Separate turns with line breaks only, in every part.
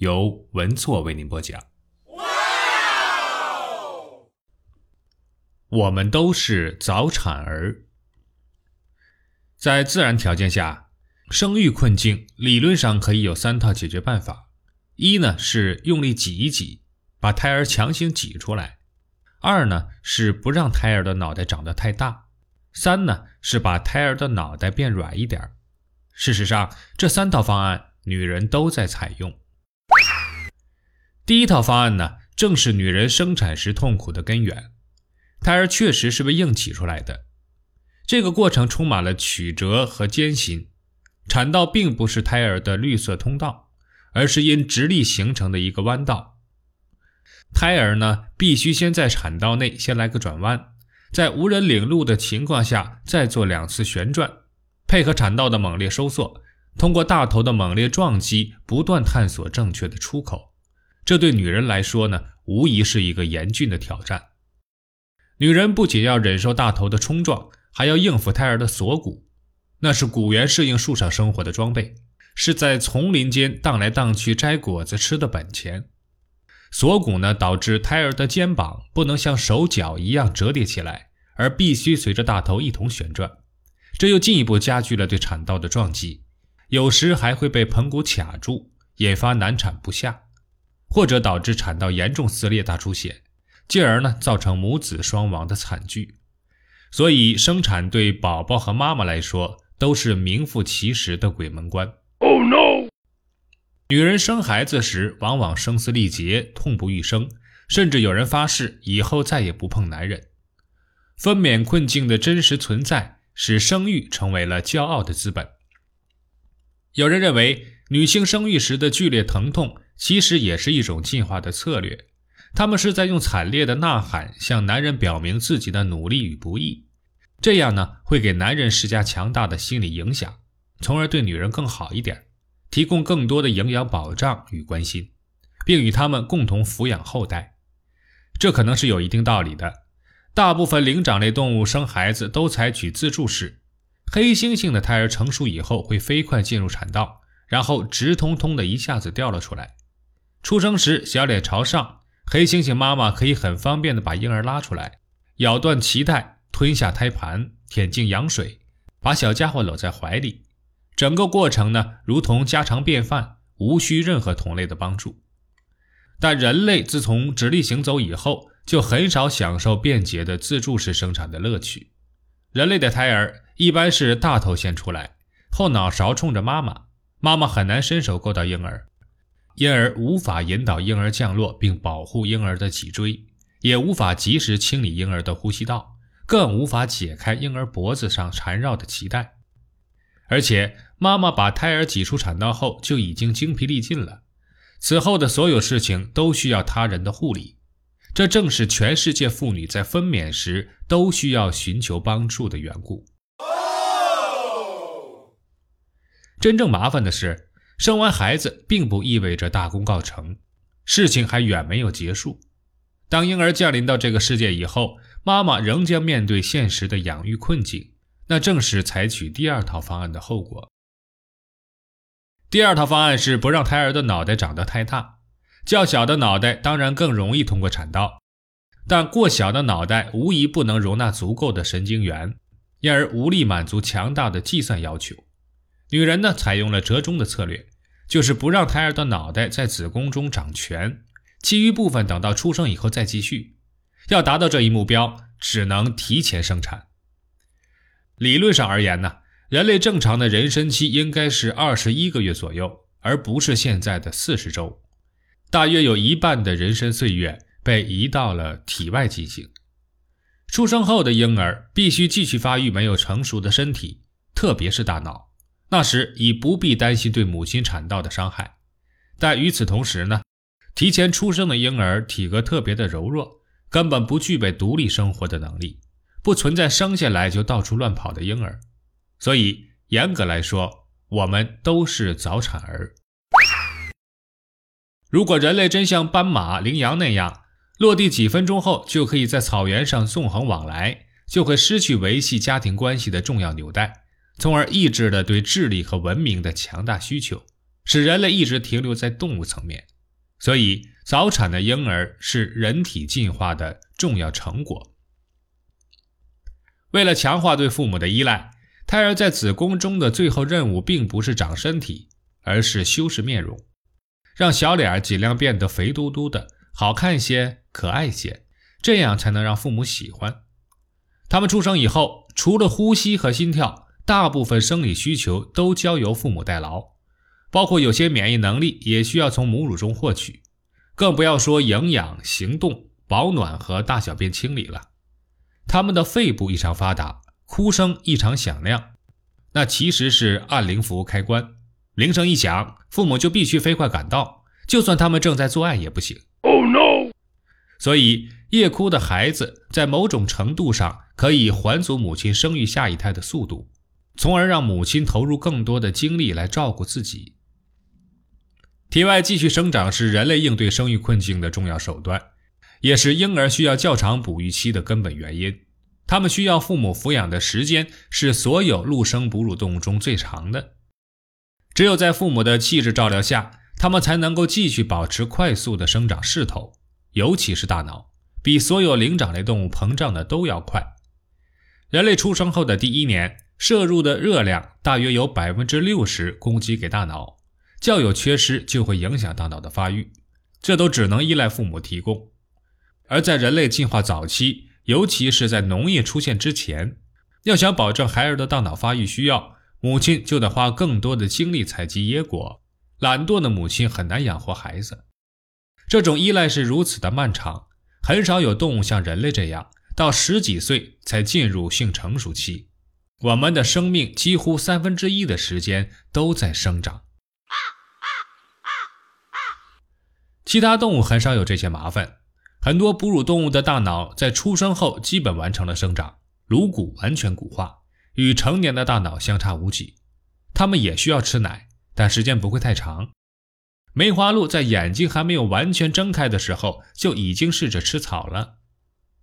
由文措为您播讲。我们都是早产儿。在自然条件下，生育困境理论上可以有三套解决办法：一呢是用力挤一挤，把胎儿强行挤出来；二呢是不让胎儿的脑袋长得太大；三呢是把胎儿的脑袋变软一点。事实上，这三套方案女人都在采用。第一套方案呢，正是女人生产时痛苦的根源。胎儿确实是被硬挤出来的，这个过程充满了曲折和艰辛。产道并不是胎儿的绿色通道，而是因直立形成的一个弯道。胎儿呢，必须先在产道内先来个转弯，在无人领路的情况下再做两次旋转，配合产道的猛烈收缩，通过大头的猛烈撞击，不断探索正确的出口。这对女人来说呢，无疑是一个严峻的挑战。女人不仅要忍受大头的冲撞，还要应付胎儿的锁骨，那是古猿适应树上生活的装备，是在丛林间荡来荡去摘果子吃的本钱。锁骨呢，导致胎儿的肩膀不能像手脚一样折叠起来，而必须随着大头一同旋转，这又进一步加剧了对产道的撞击，有时还会被盆骨卡住，引发难产不下。或者导致产道严重撕裂大出血，进而呢造成母子双亡的惨剧。所以生产对宝宝和妈妈来说都是名副其实的鬼门关。Oh no！女人生孩子时往往声嘶力竭、痛不欲生，甚至有人发誓以后再也不碰男人。分娩困境的真实存在，使生育成为了骄傲的资本。有人认为，女性生育时的剧烈疼痛。其实也是一种进化的策略，他们是在用惨烈的呐喊向男人表明自己的努力与不易，这样呢会给男人施加强大的心理影响，从而对女人更好一点，提供更多的营养保障与关心，并与他们共同抚养后代。这可能是有一定道理的。大部分灵长类动物生孩子都采取自助式，黑猩猩的胎儿成熟以后会飞快进入产道，然后直通通的一下子掉了出来。出生时，小脸朝上，黑猩猩妈妈可以很方便地把婴儿拉出来，咬断脐带，吞下胎盘，舔净羊水，把小家伙搂在怀里。整个过程呢，如同家常便饭，无需任何同类的帮助。但人类自从直立行走以后，就很少享受便捷的自助式生产的乐趣。人类的胎儿一般是大头先出来，后脑勺冲着妈妈，妈妈很难伸手够到婴儿。因而无法引导婴儿降落并保护婴儿的脊椎，也无法及时清理婴儿的呼吸道，更无法解开婴儿脖子上缠绕的脐带。而且，妈妈把胎儿挤出产道后就已经精疲力尽了，此后的所有事情都需要他人的护理。这正是全世界妇女在分娩时都需要寻求帮助的缘故。真正麻烦的是。生完孩子并不意味着大功告成，事情还远没有结束。当婴儿降临到这个世界以后，妈妈仍将面对现实的养育困境，那正是采取第二套方案的后果。第二套方案是不让胎儿的脑袋长得太大，较小的脑袋当然更容易通过产道，但过小的脑袋无疑不能容纳足够的神经元，因而无力满足强大的计算要求。女人呢，采用了折中的策略，就是不让胎儿的脑袋在子宫中长全，其余部分等到出生以后再继续。要达到这一目标，只能提前生产。理论上而言呢，人类正常的人身期应该是二十一个月左右，而不是现在的四十周。大约有一半的人身岁月被移到了体外进行。出生后的婴儿必须继续发育没有成熟的身体，特别是大脑。那时已不必担心对母亲产道的伤害，但与此同时呢，提前出生的婴儿体格特别的柔弱，根本不具备独立生活的能力，不存在生下来就到处乱跑的婴儿，所以严格来说，我们都是早产儿。如果人类真像斑马、羚羊那样落地几分钟后就可以在草原上纵横往来，就会失去维系家庭关系的重要纽带，从而抑制了对智力和文明的强大需求，使人类一直停留在动物层面。所以，早产的婴儿是人体进化的重要成果。为了强化对父母的依赖，胎儿在子宫中的最后任务并不是长身体，而是修饰面容。让小脸尽量变得肥嘟嘟的，好看些，可爱些，这样才能让父母喜欢。他们出生以后，除了呼吸和心跳，大部分生理需求都交由父母代劳，包括有些免疫能力也需要从母乳中获取，更不要说营养、行动、保暖和大小便清理了。他们的肺部异常发达，哭声异常响亮，那其实是按铃服务开关。铃声一响，父母就必须飞快赶到，就算他们正在做爱也不行。Oh no！所以夜哭的孩子在某种程度上可以缓阻母亲生育下一胎的速度，从而让母亲投入更多的精力来照顾自己。体外继续生长是人类应对生育困境的重要手段，也是婴儿需要较长哺育期的根本原因。他们需要父母抚养的时间是所有陆生哺乳动物中最长的。只有在父母的气质照料下，他们才能够继续保持快速的生长势头，尤其是大脑，比所有灵长类动物膨胀的都要快。人类出生后的第一年，摄入的热量大约有百分之六十供给给大脑，较有缺失就会影响大脑的发育，这都只能依赖父母提供。而在人类进化早期，尤其是在农业出现之前，要想保证孩儿的大脑发育需要。母亲就得花更多的精力采集野果，懒惰的母亲很难养活孩子。这种依赖是如此的漫长，很少有动物像人类这样到十几岁才进入性成熟期。我们的生命几乎三分之一的时间都在生长。其他动物很少有这些麻烦，很多哺乳动物的大脑在出生后基本完成了生长，颅骨完全骨化。与成年的大脑相差无几，它们也需要吃奶，但时间不会太长。梅花鹿在眼睛还没有完全睁开的时候，就已经试着吃草了。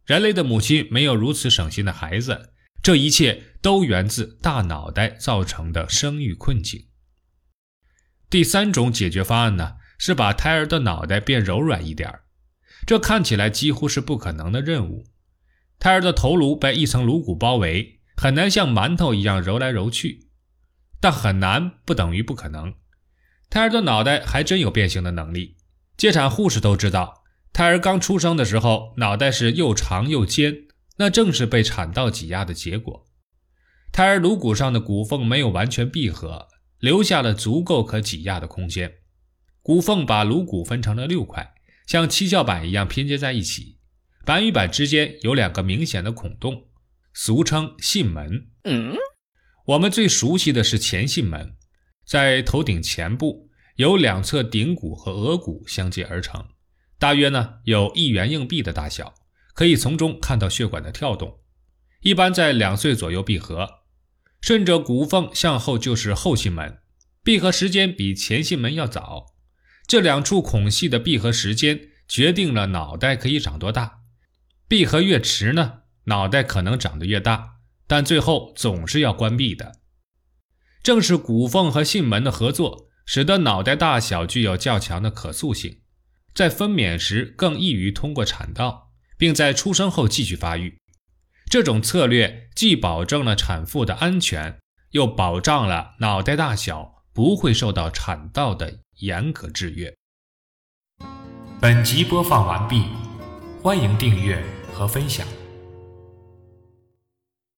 人类的母亲没有如此省心的孩子，这一切都源自大脑袋造成的生育困境。第三种解决方案呢，是把胎儿的脑袋变柔软一点这看起来几乎是不可能的任务。胎儿的头颅被一层颅骨包围。很难像馒头一样揉来揉去，但很难不等于不可能。胎儿的脑袋还真有变形的能力。接产护士都知道，胎儿刚出生的时候脑袋是又长又尖，那正是被产道挤压的结果。胎儿颅骨上的骨缝没有完全闭合，留下了足够可挤压的空间。骨缝把颅骨分成了六块，像七巧板一样拼接在一起，板与板之间有两个明显的孔洞。俗称囟门。嗯，我们最熟悉的是前囟门，在头顶前部，由两侧顶骨和额骨相接而成，大约呢有一元硬币的大小，可以从中看到血管的跳动。一般在两岁左右闭合，顺着骨缝向后就是后囟门，闭合时间比前囟门要早。这两处孔隙的闭合时间决定了脑袋可以长多大，闭合越迟呢？脑袋可能长得越大，但最后总是要关闭的。正是骨缝和囟门的合作，使得脑袋大小具有较强的可塑性，在分娩时更易于通过产道，并在出生后继续发育。这种策略既保证了产妇的安全，又保障了脑袋大小不会受到产道的严格制约。本集播放完毕，欢迎订阅和分享。